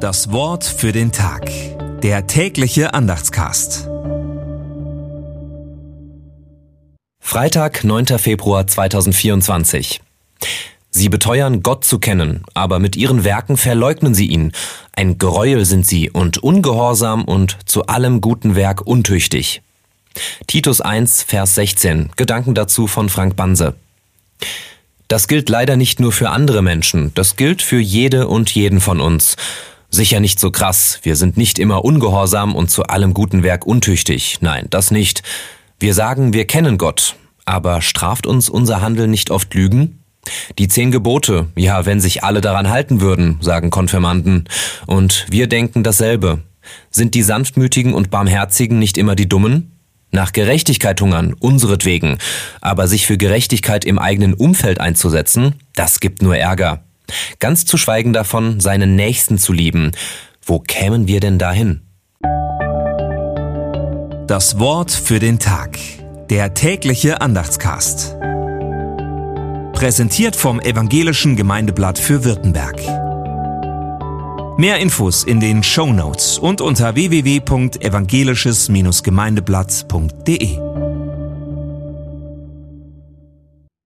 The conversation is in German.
Das Wort für den Tag. Der tägliche Andachtscast. Freitag, 9. Februar 2024. Sie beteuern, Gott zu kennen, aber mit ihren Werken verleugnen sie ihn. Ein Gräuel sind sie und ungehorsam und zu allem guten Werk untüchtig. Titus 1, Vers 16. Gedanken dazu von Frank Banse. Das gilt leider nicht nur für andere Menschen, das gilt für jede und jeden von uns. Sicher nicht so krass, wir sind nicht immer ungehorsam und zu allem guten Werk untüchtig, nein, das nicht. Wir sagen, wir kennen Gott, aber straft uns unser Handeln nicht oft Lügen? Die zehn Gebote, ja, wenn sich alle daran halten würden, sagen Konfirmanden. Und wir denken dasselbe. Sind die Sanftmütigen und Barmherzigen nicht immer die Dummen? Nach Gerechtigkeit hungern, unseretwegen. Aber sich für Gerechtigkeit im eigenen Umfeld einzusetzen, das gibt nur Ärger. Ganz zu schweigen davon, seinen Nächsten zu lieben. Wo kämen wir denn dahin? Das Wort für den Tag. Der tägliche Andachtscast. Präsentiert vom Evangelischen Gemeindeblatt für Württemberg. Mehr Infos in den Show Notes und unter www.evangelisches-gemeindeblatt.de.